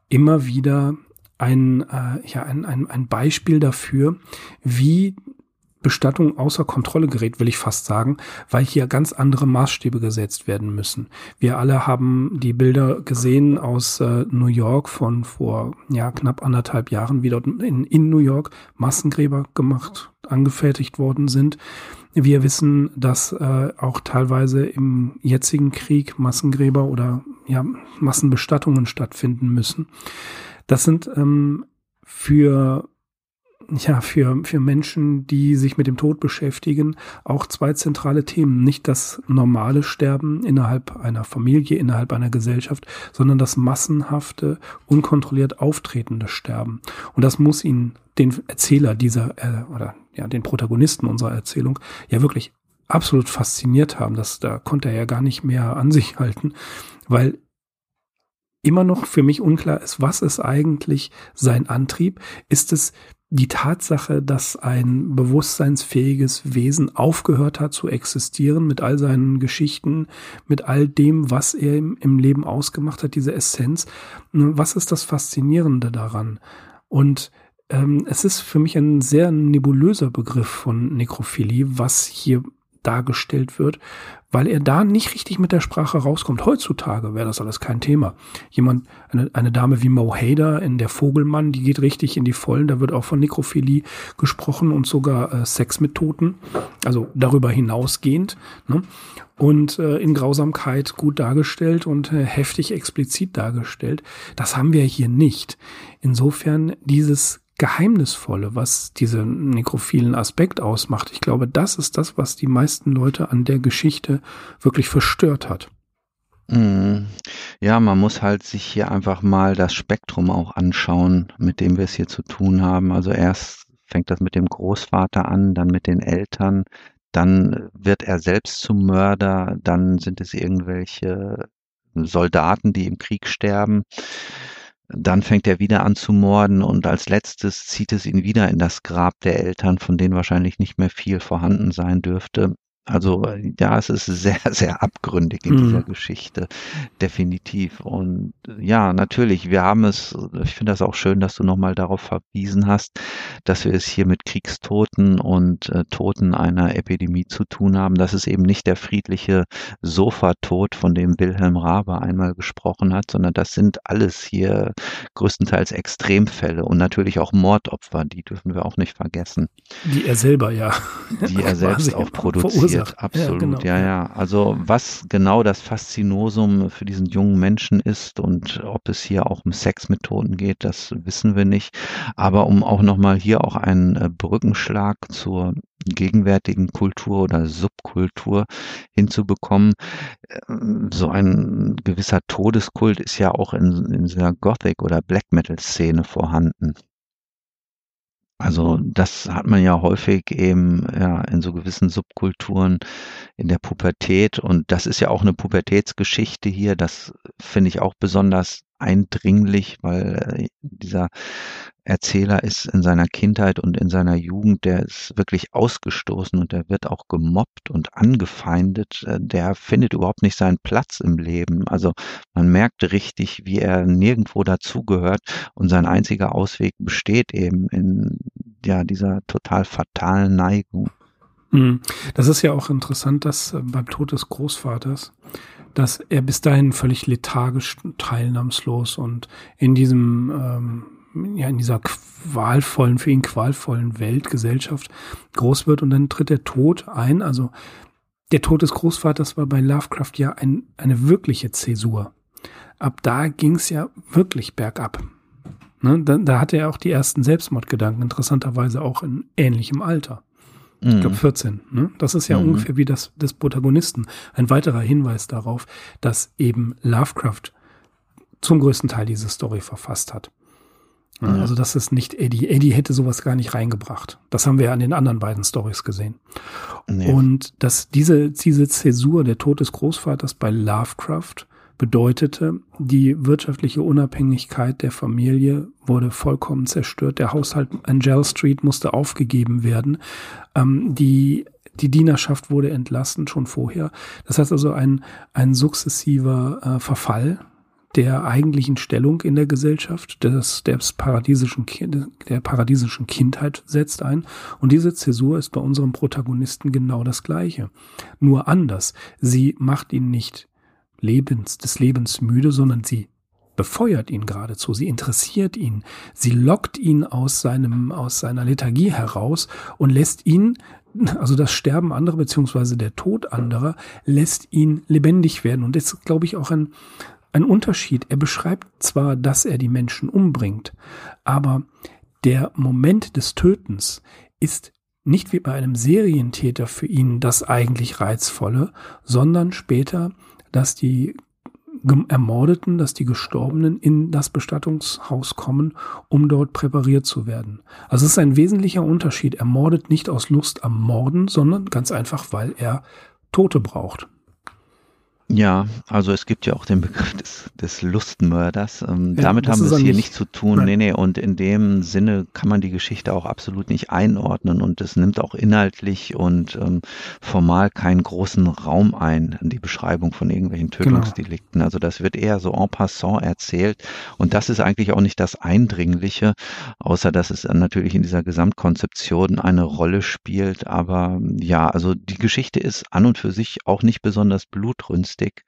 immer wieder ein, äh, ja, ein, ein, ein Beispiel dafür, wie Bestattung außer Kontrolle gerät, will ich fast sagen, weil hier ganz andere Maßstäbe gesetzt werden müssen. Wir alle haben die Bilder gesehen aus äh, New York von vor ja, knapp anderthalb Jahren, wie dort in, in New York Massengräber gemacht, angefertigt worden sind. Wir wissen, dass äh, auch teilweise im jetzigen Krieg Massengräber oder ja, Massenbestattungen stattfinden müssen. Das sind ähm, für ja, für, für Menschen, die sich mit dem Tod beschäftigen, auch zwei zentrale Themen. Nicht das normale Sterben innerhalb einer Familie, innerhalb einer Gesellschaft, sondern das massenhafte, unkontrolliert auftretende Sterben. Und das muss ihn, den Erzähler dieser, äh, oder ja, den Protagonisten unserer Erzählung, ja wirklich absolut fasziniert haben. Das, da konnte er ja gar nicht mehr an sich halten, weil immer noch für mich unklar ist, was ist eigentlich sein Antrieb? Ist es die Tatsache, dass ein bewusstseinsfähiges Wesen aufgehört hat zu existieren mit all seinen Geschichten, mit all dem, was er im, Leben ausgemacht hat, diese Essenz. Was ist das Faszinierende daran? Und ähm, es ist für mich ein sehr nebulöser Begriff von Nekrophilie, was hier dargestellt wird, weil er da nicht richtig mit der Sprache rauskommt. Heutzutage wäre das alles kein Thema. Jemand, eine, eine Dame wie Mo Hader in Der Vogelmann, die geht richtig in die Vollen, da wird auch von Nekrophilie gesprochen und sogar äh, Sex mit Toten, also darüber hinausgehend. Ne? Und äh, in Grausamkeit gut dargestellt und äh, heftig explizit dargestellt. Das haben wir hier nicht. Insofern dieses Geheimnisvolle, was diesen nekrophilen Aspekt ausmacht. Ich glaube, das ist das, was die meisten Leute an der Geschichte wirklich verstört hat. Mhm. Ja, man muss halt sich hier einfach mal das Spektrum auch anschauen, mit dem wir es hier zu tun haben. Also erst fängt das mit dem Großvater an, dann mit den Eltern, dann wird er selbst zum Mörder, dann sind es irgendwelche Soldaten, die im Krieg sterben. Dann fängt er wieder an zu morden und als letztes zieht es ihn wieder in das Grab der Eltern, von denen wahrscheinlich nicht mehr viel vorhanden sein dürfte. Also ja, es ist sehr, [laughs] sehr abgründig in mhm. dieser Geschichte, definitiv. Und ja, natürlich, wir haben es, ich finde das auch schön, dass du nochmal darauf verwiesen hast, dass wir es hier mit Kriegstoten und äh, Toten einer Epidemie zu tun haben. Das ist eben nicht der friedliche Sofatod, von dem Wilhelm Rabe einmal gesprochen hat, sondern das sind alles hier größtenteils Extremfälle und natürlich auch Mordopfer, die dürfen wir auch nicht vergessen. Die er selber ja. Die er [laughs] selbst auch [laughs] produziert passiert. Absolut, ja, genau. ja, ja. Also was genau das Faszinosum für diesen jungen Menschen ist und ob es hier auch um Sexmethoden geht, das wissen wir nicht. Aber um auch nochmal hier auch einen äh, Brückenschlag zur gegenwärtigen Kultur oder Subkultur hinzubekommen. Ähm, so ein gewisser Todeskult ist ja auch in, in dieser Gothic oder Black Metal Szene vorhanden. Also das hat man ja häufig eben ja, in so gewissen Subkulturen in der Pubertät und das ist ja auch eine Pubertätsgeschichte hier. Das finde ich auch besonders eindringlich, weil äh, dieser Erzähler ist in seiner Kindheit und in seiner Jugend, der ist wirklich ausgestoßen und der wird auch gemobbt und angefeindet. Äh, der findet überhaupt nicht seinen Platz im Leben. Also man merkt richtig, wie er nirgendwo dazugehört und sein einziger Ausweg besteht eben in ja dieser total fatalen Neigung. Hm. Das ist ja auch interessant, dass äh, beim Tod des Großvaters, dass er bis dahin völlig lethargisch, teilnahmslos und in diesem ähm, ja in dieser qualvollen, für ihn qualvollen Welt, Gesellschaft groß wird und dann tritt der Tod ein. Also der Tod des Großvaters war bei Lovecraft ja ein, eine wirkliche Zäsur. Ab da ging es ja wirklich bergab. Ne? Da, da hatte er auch die ersten Selbstmordgedanken, interessanterweise auch in ähnlichem Alter. Ich glaube 14. Ne? Das ist ja mhm. ungefähr wie das des Protagonisten. Ein weiterer Hinweis darauf, dass eben Lovecraft zum größten Teil diese Story verfasst hat. Ja. Also das ist nicht Eddie. Eddie hätte sowas gar nicht reingebracht. Das haben wir ja an den anderen beiden Stories gesehen. Nee. Und dass diese, diese Zäsur, der Tod des Großvaters bei Lovecraft, bedeutete, die wirtschaftliche Unabhängigkeit der Familie wurde vollkommen zerstört. Der Haushalt Angel Street musste aufgegeben werden. Ähm, die die Dienerschaft wurde entlassen schon vorher. Das heißt also ein, ein sukzessiver äh, Verfall der eigentlichen Stellung in der Gesellschaft, des, des paradiesischen, der paradiesischen Kindheit setzt ein. Und diese Zäsur ist bei unserem Protagonisten genau das Gleiche. Nur anders. Sie macht ihn nicht lebens, des Lebens müde, sondern sie befeuert ihn geradezu, sie interessiert ihn, sie lockt ihn aus seinem, aus seiner Lethargie heraus und lässt ihn, also das Sterben anderer beziehungsweise der Tod anderer, lässt ihn lebendig werden. Und das ist, glaube ich, auch ein, ein Unterschied. Er beschreibt zwar, dass er die Menschen umbringt, aber der Moment des Tötens ist nicht wie bei einem Serientäter für ihn das eigentlich Reizvolle, sondern später, dass die Ermordeten, dass die Gestorbenen in das Bestattungshaus kommen, um dort präpariert zu werden. Also es ist ein wesentlicher Unterschied. Er mordet nicht aus Lust am Morden, sondern ganz einfach, weil er Tote braucht. Ja, also es gibt ja auch den Begriff des, des Lustmörders. Ähm, ja, damit haben wir es hier nicht zu tun. Nein. Nee, nee. Und in dem Sinne kann man die Geschichte auch absolut nicht einordnen und es nimmt auch inhaltlich und ähm, formal keinen großen Raum ein, die Beschreibung von irgendwelchen genau. Tötungsdelikten. Genau. Also das wird eher so en passant erzählt. Und das ist eigentlich auch nicht das Eindringliche, außer dass es natürlich in dieser Gesamtkonzeption eine Rolle spielt. Aber ja, also die Geschichte ist an und für sich auch nicht besonders blutrünstig Mystik.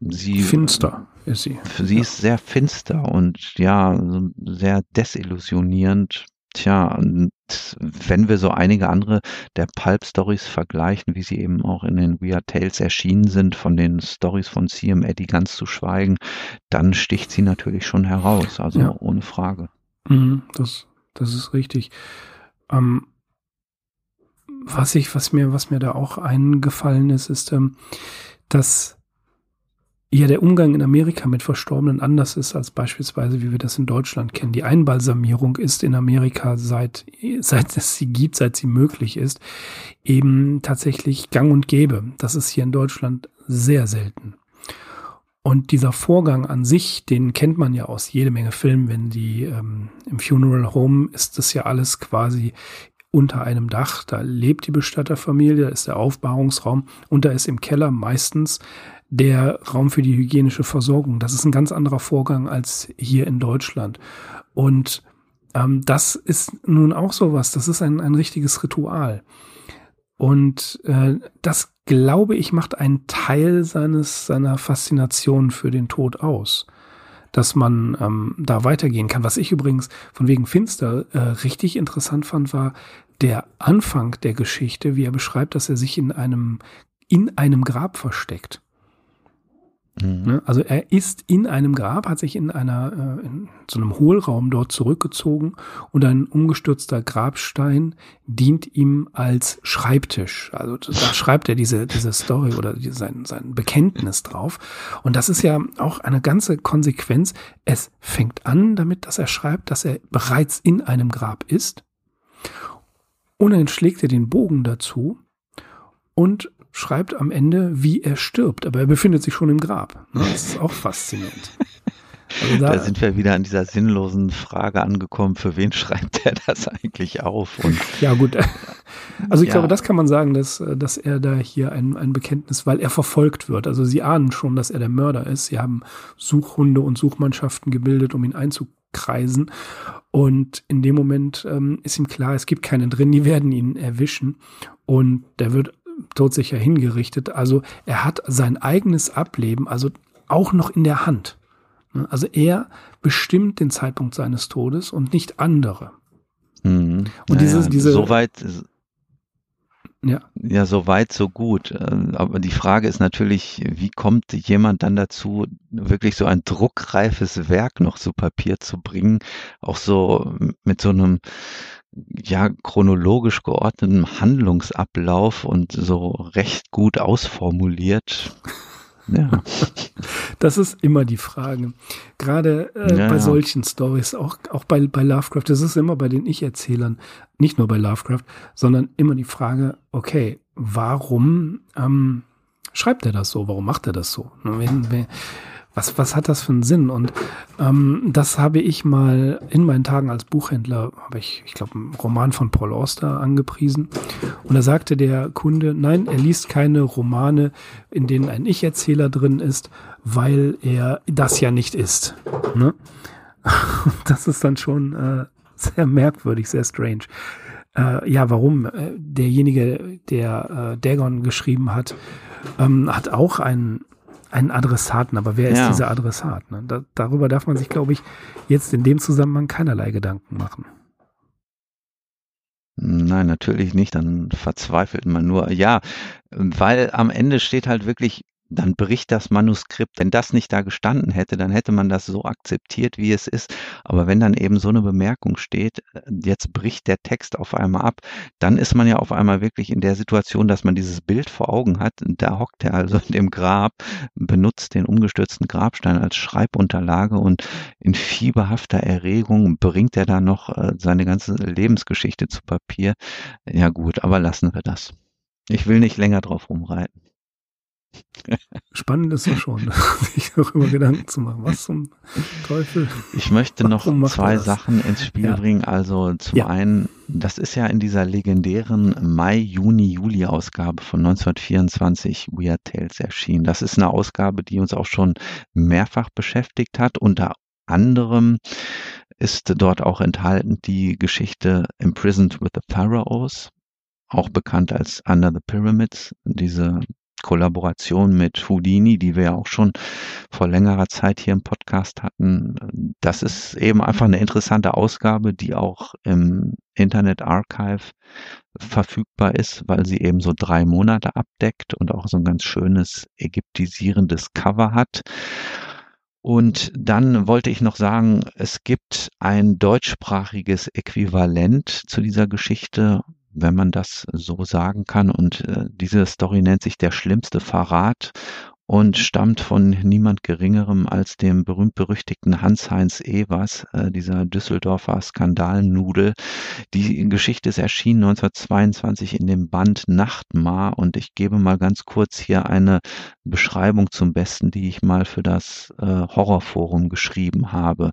Sie, finster ist sie. Sie ja. ist sehr finster und ja, sehr desillusionierend. Tja, und wenn wir so einige andere der Pulp-Stories vergleichen, wie sie eben auch in den Weird Tales erschienen sind, von den Stories von CM Eddie ganz zu schweigen, dann sticht sie natürlich schon heraus, also ja. ohne Frage. Mhm, das, das ist richtig. Ähm, was ich, was mir, was mir da auch eingefallen ist, ist, ähm, dass ja der Umgang in Amerika mit Verstorbenen anders ist als beispielsweise, wie wir das in Deutschland kennen. Die Einbalsamierung ist in Amerika seit, seit es sie gibt, seit sie möglich ist, eben tatsächlich gang und gäbe. Das ist hier in Deutschland sehr selten. Und dieser Vorgang an sich, den kennt man ja aus jede Menge Filmen, wenn die ähm, im Funeral Home ist das ja alles quasi unter einem Dach. Da lebt die Bestatterfamilie, da ist der Aufbahrungsraum und da ist im Keller meistens der Raum für die hygienische Versorgung. Das ist ein ganz anderer Vorgang als hier in Deutschland. Und ähm, das ist nun auch sowas, das ist ein, ein richtiges Ritual. Und äh, das, glaube ich, macht einen Teil seines, seiner Faszination für den Tod aus. Dass man ähm, da weitergehen kann. Was ich übrigens von wegen Finster äh, richtig interessant fand, war der Anfang der Geschichte, wie er beschreibt, dass er sich in einem, in einem Grab versteckt. Mhm. Ne? Also er ist in einem Grab, hat sich in einer äh, in so einem Hohlraum dort zurückgezogen und ein umgestürzter Grabstein dient ihm als Schreibtisch. Also da schreibt er diese diese Story oder sein sein Bekenntnis drauf. Und das ist ja auch eine ganze Konsequenz. Es fängt an damit, dass er schreibt, dass er bereits in einem Grab ist. Und dann schlägt er den Bogen dazu und schreibt am Ende, wie er stirbt, aber er befindet sich schon im Grab. Ne? Das ist auch [laughs] faszinierend. Also da, da, sind wir wieder an dieser sinnlosen Frage angekommen, für wen schreibt er das eigentlich auf? Und, ja, gut. [laughs] Also ich ja. glaube, das kann man sagen, dass, dass er da hier ein, ein Bekenntnis, weil er verfolgt wird. Also sie ahnen schon, dass er der Mörder ist. Sie haben Suchhunde und Suchmannschaften gebildet, um ihn einzukreisen. Und in dem Moment ähm, ist ihm klar, es gibt keine drin, die werden ihn erwischen. Und der wird todsicher hingerichtet. Also er hat sein eigenes Ableben, also auch noch in der Hand. Also er bestimmt den Zeitpunkt seines Todes und nicht andere. Mhm. Und dieses, diese. Soweit, ja. ja, so weit, so gut. Aber die Frage ist natürlich, wie kommt jemand dann dazu, wirklich so ein druckreifes Werk noch zu Papier zu bringen? Auch so mit so einem ja chronologisch geordneten Handlungsablauf und so recht gut ausformuliert. [laughs] Ja. Das ist immer die Frage. Gerade äh, ja, bei solchen Stories, auch, auch bei, bei Lovecraft, das ist immer bei den Ich-Erzählern, nicht nur bei Lovecraft, sondern immer die Frage, okay, warum ähm, schreibt er das so? Warum macht er das so? Wenn, wenn, was, was hat das für einen Sinn? Und ähm, das habe ich mal in meinen Tagen als Buchhändler, habe ich, ich glaube, einen Roman von Paul Auster angepriesen. Und da sagte der Kunde, nein, er liest keine Romane, in denen ein Ich-Erzähler drin ist, weil er das ja nicht ist. Ne? [laughs] Das ist dann schon äh, sehr merkwürdig, sehr strange. Äh, ja, warum? Äh, derjenige, der äh, Dagon geschrieben hat, ähm, hat auch einen einen Adressaten, aber wer ja. ist dieser Adressat? Ne? Da, darüber darf man sich, glaube ich, jetzt in dem Zusammenhang keinerlei Gedanken machen. Nein, natürlich nicht. Dann verzweifelt man nur. Ja, weil am Ende steht halt wirklich dann bricht das Manuskript. Wenn das nicht da gestanden hätte, dann hätte man das so akzeptiert, wie es ist. Aber wenn dann eben so eine Bemerkung steht, äh, jetzt bricht der Text auf einmal ab, dann ist man ja auf einmal wirklich in der Situation, dass man dieses Bild vor Augen hat. Da hockt er also in dem Grab, benutzt den umgestürzten Grabstein als Schreibunterlage und in fieberhafter Erregung bringt er da noch äh, seine ganze Lebensgeschichte zu Papier. Ja gut, aber lassen wir das. Ich will nicht länger drauf rumreiten. Spannend ist es schon, [laughs] sich darüber Gedanken zu machen. Was zum Teufel? Ich möchte noch zwei Sachen ins Spiel ja. bringen. Also zum ja. einen, das ist ja in dieser legendären Mai, Juni, Juli Ausgabe von 1924 Weird Tales erschienen. Das ist eine Ausgabe, die uns auch schon mehrfach beschäftigt hat. Unter anderem ist dort auch enthalten die Geschichte Imprisoned with the Pharaohs, auch bekannt als Under the Pyramids, diese Kollaboration mit Houdini, die wir ja auch schon vor längerer Zeit hier im Podcast hatten. Das ist eben einfach eine interessante Ausgabe, die auch im Internet Archive verfügbar ist, weil sie eben so drei Monate abdeckt und auch so ein ganz schönes ägyptisierendes Cover hat. Und dann wollte ich noch sagen, es gibt ein deutschsprachiges Äquivalent zu dieser Geschichte wenn man das so sagen kann. Und äh, diese Story nennt sich Der schlimmste Verrat und stammt von niemand Geringerem als dem berühmt-berüchtigten Hans-Heinz Evers, äh, dieser Düsseldorfer Skandalnudel. Die Geschichte ist erschienen 1922 in dem Band Nachtmar und ich gebe mal ganz kurz hier eine Beschreibung zum Besten, die ich mal für das äh, Horrorforum geschrieben habe.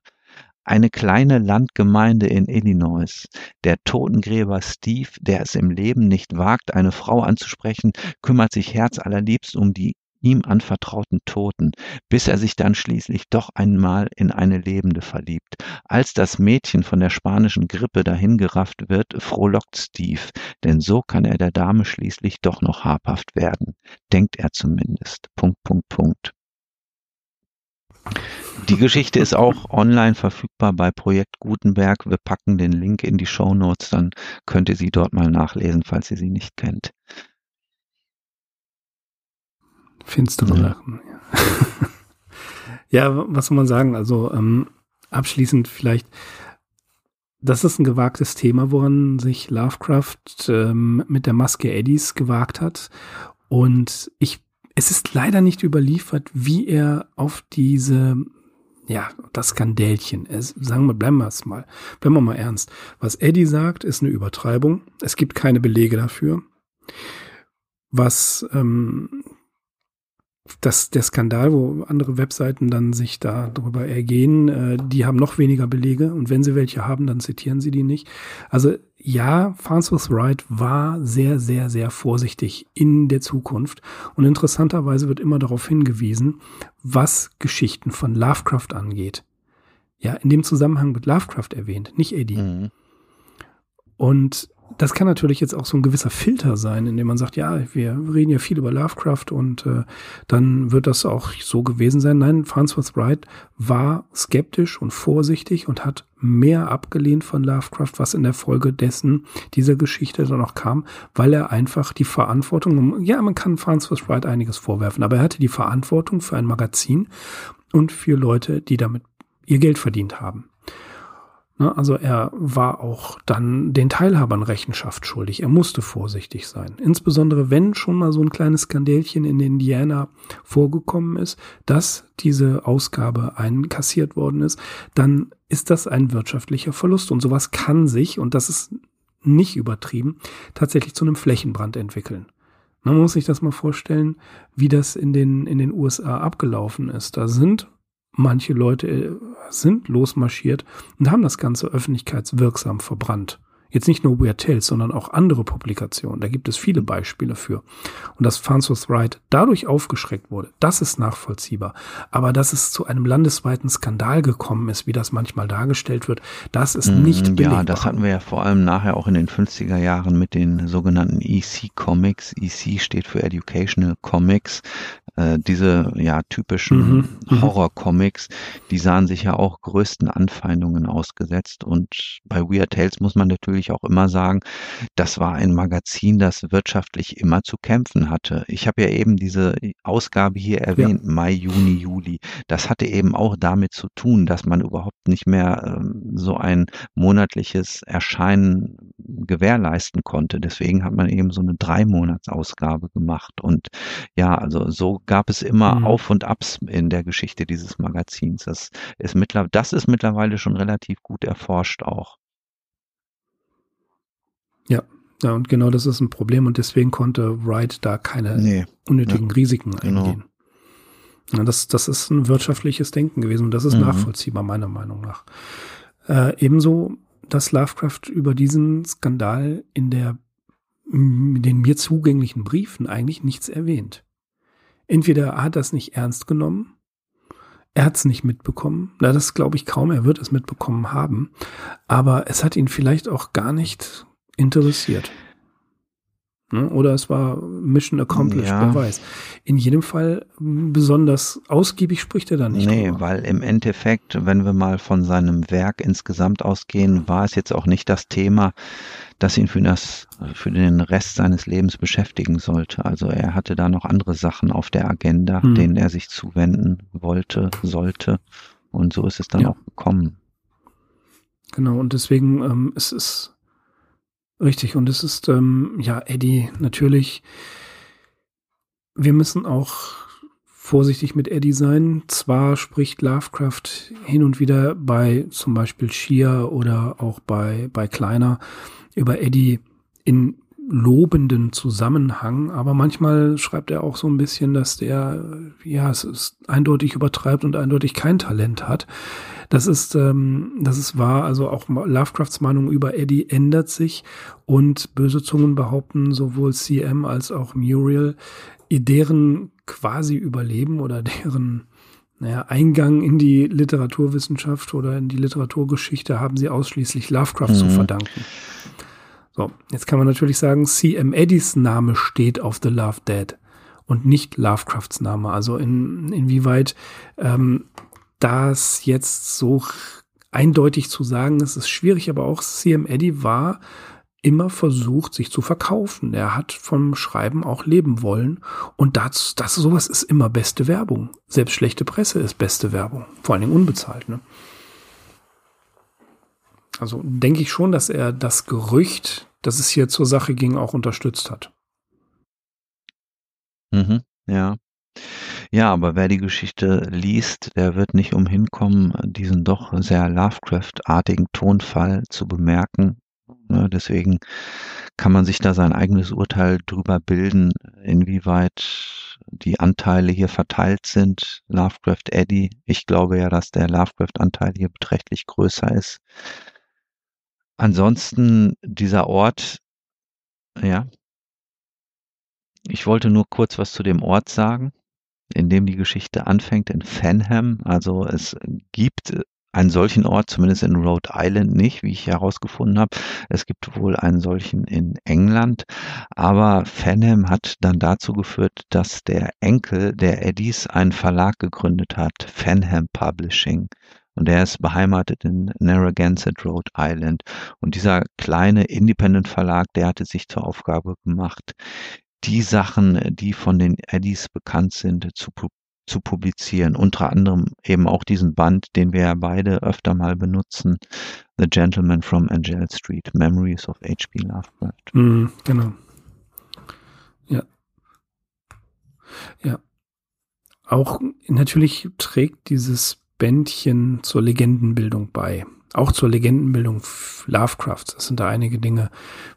Eine kleine Landgemeinde in Illinois. Der Totengräber Steve, der es im Leben nicht wagt, eine Frau anzusprechen, kümmert sich herzallerliebst um die ihm anvertrauten Toten, bis er sich dann schließlich doch einmal in eine Lebende verliebt. Als das Mädchen von der spanischen Grippe dahingerafft wird, frohlockt Steve, denn so kann er der Dame schließlich doch noch habhaft werden. Denkt er zumindest. Punkt, Punkt, Punkt. Die Geschichte ist auch online verfügbar bei Projekt Gutenberg. Wir packen den Link in die Show Notes, dann könnt ihr sie dort mal nachlesen, falls ihr sie nicht kennt. Finstere ja. Lachen. [laughs] ja, was soll man sagen? Also ähm, abschließend vielleicht, das ist ein gewagtes Thema, woran sich Lovecraft ähm, mit der Maske Eddies gewagt hat. Und ich, es ist leider nicht überliefert, wie er auf diese ja, das Skandälchen. Es, sagen wir, bleiben wir es mal. Bleiben wir mal ernst. Was Eddie sagt, ist eine Übertreibung. Es gibt keine Belege dafür. Was ähm, das, der Skandal, wo andere Webseiten dann sich darüber ergehen, äh, die haben noch weniger Belege und wenn sie welche haben, dann zitieren sie die nicht. Also ja, Farnsworth Wright war sehr, sehr, sehr vorsichtig in der Zukunft und interessanterweise wird immer darauf hingewiesen, was Geschichten von Lovecraft angeht. Ja, in dem Zusammenhang wird Lovecraft erwähnt, nicht Eddie. Mhm. Und das kann natürlich jetzt auch so ein gewisser Filter sein, indem man sagt, ja, wir reden ja viel über Lovecraft und äh, dann wird das auch so gewesen sein. Nein, Farnsworth Wright war skeptisch und vorsichtig und hat mehr abgelehnt von Lovecraft, was in der Folge dessen dieser Geschichte dann auch kam, weil er einfach die Verantwortung, ja, man kann Farnsworth Wright einiges vorwerfen, aber er hatte die Verantwortung für ein Magazin und für Leute, die damit ihr Geld verdient haben. Ne, also er war auch dann den Teilhabern Rechenschaft schuldig. Er musste vorsichtig sein. Insbesondere wenn schon mal so ein kleines Skandälchen in Indiana vorgekommen ist, dass diese Ausgabe einkassiert worden ist, dann ist das ein wirtschaftlicher Verlust. Und sowas kann sich, und das ist nicht übertrieben, tatsächlich zu einem Flächenbrand entwickeln. Man muss sich das mal vorstellen, wie das in den, in den USA abgelaufen ist. Da sind manche Leute äh, sind losmarschiert und haben das Ganze öffentlichkeitswirksam verbrannt. Jetzt nicht nur Weird Tales, sondern auch andere Publikationen. Da gibt es viele Beispiele für. Und dass Farnsworth Wright dadurch aufgeschreckt wurde, das ist nachvollziehbar. Aber dass es zu einem landesweiten Skandal gekommen ist, wie das manchmal dargestellt wird, das ist mm, nicht belegbar. Ja, das hatten wir ja vor allem nachher auch in den 50er Jahren mit den sogenannten EC Comics. EC steht für Educational Comics. Äh, diese ja typischen mhm, mhm, Horror-Comics, die sahen sich ja auch größten Anfeindungen ausgesetzt. Und bei Weird Tales muss man natürlich auch immer sagen, das war ein Magazin, das wirtschaftlich immer zu kämpfen hatte. Ich habe ja eben diese Ausgabe hier erwähnt, ja. Mai, Juni, Juli. Das hatte eben auch damit zu tun, dass man überhaupt nicht mehr ähm, so ein monatliches Erscheinen gewährleisten konnte. Deswegen hat man eben so eine Drei-Monats-Ausgabe gemacht. Und ja, also so gab es immer mhm. Auf und Abs in der Geschichte dieses Magazins. Das ist, mittlerweile, das ist mittlerweile schon relativ gut erforscht auch. Ja, ja, und genau das ist ein Problem und deswegen konnte Wright da keine nee, unnötigen ja, Risiken genau. eingehen. Ja, das, das ist ein wirtschaftliches Denken gewesen und das ist mhm. nachvollziehbar, meiner Meinung nach. Äh, ebenso, dass Lovecraft über diesen Skandal in der in den mir zugänglichen Briefen eigentlich nichts erwähnt. Entweder er hat das nicht ernst genommen, er hat es nicht mitbekommen. Na, das glaube ich kaum, er wird es mitbekommen haben. Aber es hat ihn vielleicht auch gar nicht interessiert. Ne? Oder es war Mission Accomplished, ja. wer weiß. In jedem Fall besonders ausgiebig spricht er da nicht. Nee, drüber. weil im Endeffekt, wenn wir mal von seinem Werk insgesamt ausgehen, war es jetzt auch nicht das Thema, das ihn für, das, für den Rest seines Lebens beschäftigen sollte. Also er hatte da noch andere Sachen auf der Agenda, hm. denen er sich zuwenden wollte, sollte. Und so ist es dann ja. auch gekommen. Genau, und deswegen ähm, es ist richtig. Und es ist, ähm, ja, Eddie, natürlich, wir müssen auch vorsichtig mit Eddie sein. Zwar spricht Lovecraft hin und wieder bei zum Beispiel Shia oder auch bei, bei Kleiner über Eddie in lobenden Zusammenhang, aber manchmal schreibt er auch so ein bisschen, dass der, ja, es ist eindeutig übertreibt und eindeutig kein Talent hat. Das ist, ähm, das ist wahr. Also auch Lovecrafts Meinung über Eddie ändert sich und böse Zungen behaupten, sowohl CM als auch Muriel, deren quasi Überleben oder deren naja, Eingang in die Literaturwissenschaft oder in die Literaturgeschichte haben sie ausschließlich Lovecraft mhm. zu verdanken. So, jetzt kann man natürlich sagen, C.M. Eddies Name steht auf The Love Dead und nicht Lovecrafts Name. Also in, inwieweit ähm, das jetzt so eindeutig zu sagen ist, ist schwierig, aber auch C.M. Eddy war immer versucht, sich zu verkaufen. Er hat vom Schreiben auch leben wollen. Und das, das sowas ist immer beste Werbung. Selbst schlechte Presse ist beste Werbung. Vor allen Dingen unbezahlt, ne? Also denke ich schon, dass er das Gerücht, dass es hier zur Sache ging, auch unterstützt hat. Mhm, ja. Ja, aber wer die Geschichte liest, der wird nicht umhin kommen, diesen doch sehr Lovecraft-artigen Tonfall zu bemerken. Ne, deswegen kann man sich da sein eigenes Urteil drüber bilden, inwieweit die Anteile hier verteilt sind. Lovecraft Eddie. Ich glaube ja, dass der Lovecraft-Anteil hier beträchtlich größer ist. Ansonsten dieser Ort, ja. Ich wollte nur kurz was zu dem Ort sagen in dem die Geschichte anfängt, in Fenham. Also es gibt einen solchen Ort, zumindest in Rhode Island nicht, wie ich herausgefunden habe. Es gibt wohl einen solchen in England, aber Fenham hat dann dazu geführt, dass der Enkel der Eddies einen Verlag gegründet hat, Fenham Publishing. Und der ist beheimatet in Narragansett, Rhode Island. Und dieser kleine Independent Verlag, der hatte sich zur Aufgabe gemacht, die Sachen, die von den Eddies bekannt sind, zu, zu publizieren. Unter anderem eben auch diesen Band, den wir ja beide öfter mal benutzen, The Gentleman from Angel Street, Memories of H.P. Lovecraft. Mm, genau. Ja. Ja. Auch natürlich trägt dieses Bändchen zur Legendenbildung bei auch zur Legendenbildung Lovecrafts. Es sind da einige Dinge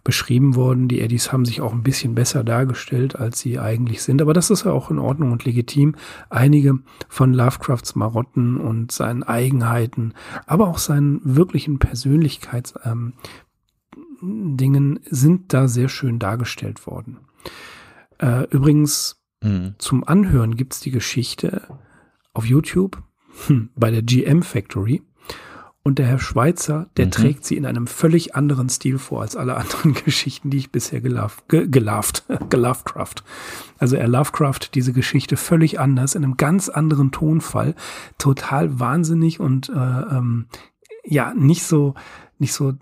beschrieben worden. Die Eddies haben sich auch ein bisschen besser dargestellt, als sie eigentlich sind. Aber das ist ja auch in Ordnung und legitim. Einige von Lovecrafts Marotten und seinen Eigenheiten, aber auch seinen wirklichen Persönlichkeitsdingen ähm, sind da sehr schön dargestellt worden. Äh, übrigens, mhm. zum Anhören gibt's die Geschichte auf YouTube bei der GM Factory. Und der Herr Schweizer, der mhm. trägt sie in einem völlig anderen Stil vor als alle anderen [laughs] Geschichten, die ich bisher gelauft, ge, gelauft, [laughs] gelovecraft. Also er Lovecraft diese Geschichte völlig anders, in einem ganz anderen Tonfall, total wahnsinnig und äh, ähm, ja, nicht so, nicht so,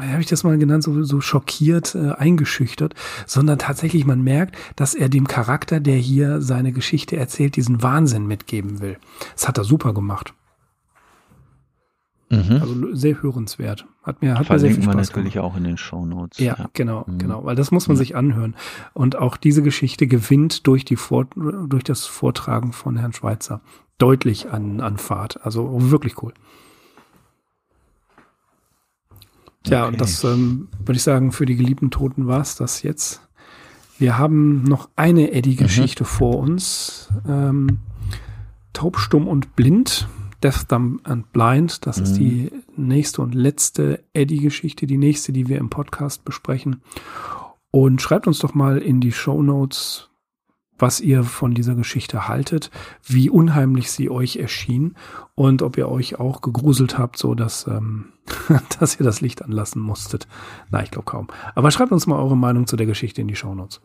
habe ich das mal genannt, so, so schockiert, äh, eingeschüchtert, sondern tatsächlich man merkt, dass er dem Charakter, der hier seine Geschichte erzählt, diesen Wahnsinn mitgeben will. Das hat er super gemacht. Mhm. Also sehr hörenswert. Hat mir, hat mir sehr viel Spaß man natürlich gemacht. auch in den Show Notes. Ja, ja. genau, mhm. genau, weil das muss man mhm. sich anhören. Und auch diese Geschichte gewinnt durch die Vor durch das Vortragen von Herrn Schweitzer deutlich an, an Fahrt. Also wirklich cool. Tja, okay. und das ähm, würde ich sagen, für die geliebten Toten war es das jetzt. Wir haben noch eine Eddie-Geschichte mhm. vor uns. Ähm, Taub, stumm und blind Death, Dumb and Blind. Das mhm. ist die nächste und letzte Eddie-Geschichte, die nächste, die wir im Podcast besprechen. Und schreibt uns doch mal in die Show Notes, was ihr von dieser Geschichte haltet, wie unheimlich sie euch erschien und ob ihr euch auch gegruselt habt, so dass, ähm, [laughs] dass ihr das Licht anlassen musstet. Na, ich glaube kaum. Aber schreibt uns mal eure Meinung zu der Geschichte in die Show Notes.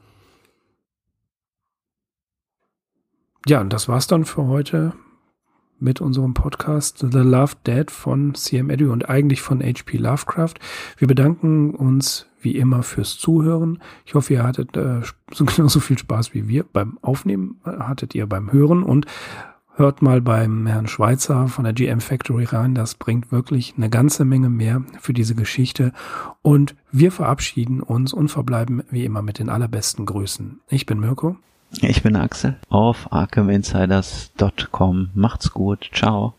Ja, und das war's dann für heute mit unserem Podcast The Love Dead von CM Edu und eigentlich von HP Lovecraft. Wir bedanken uns wie immer fürs Zuhören. Ich hoffe, ihr hattet äh, [laughs] so genauso viel Spaß wie wir beim Aufnehmen, äh, hattet ihr beim Hören und hört mal beim Herrn Schweizer von der GM Factory rein. Das bringt wirklich eine ganze Menge mehr für diese Geschichte. Und wir verabschieden uns und verbleiben wie immer mit den allerbesten Grüßen. Ich bin Mirko. Ich bin Axel auf ArkhamInsiders.com. Macht's gut. Ciao.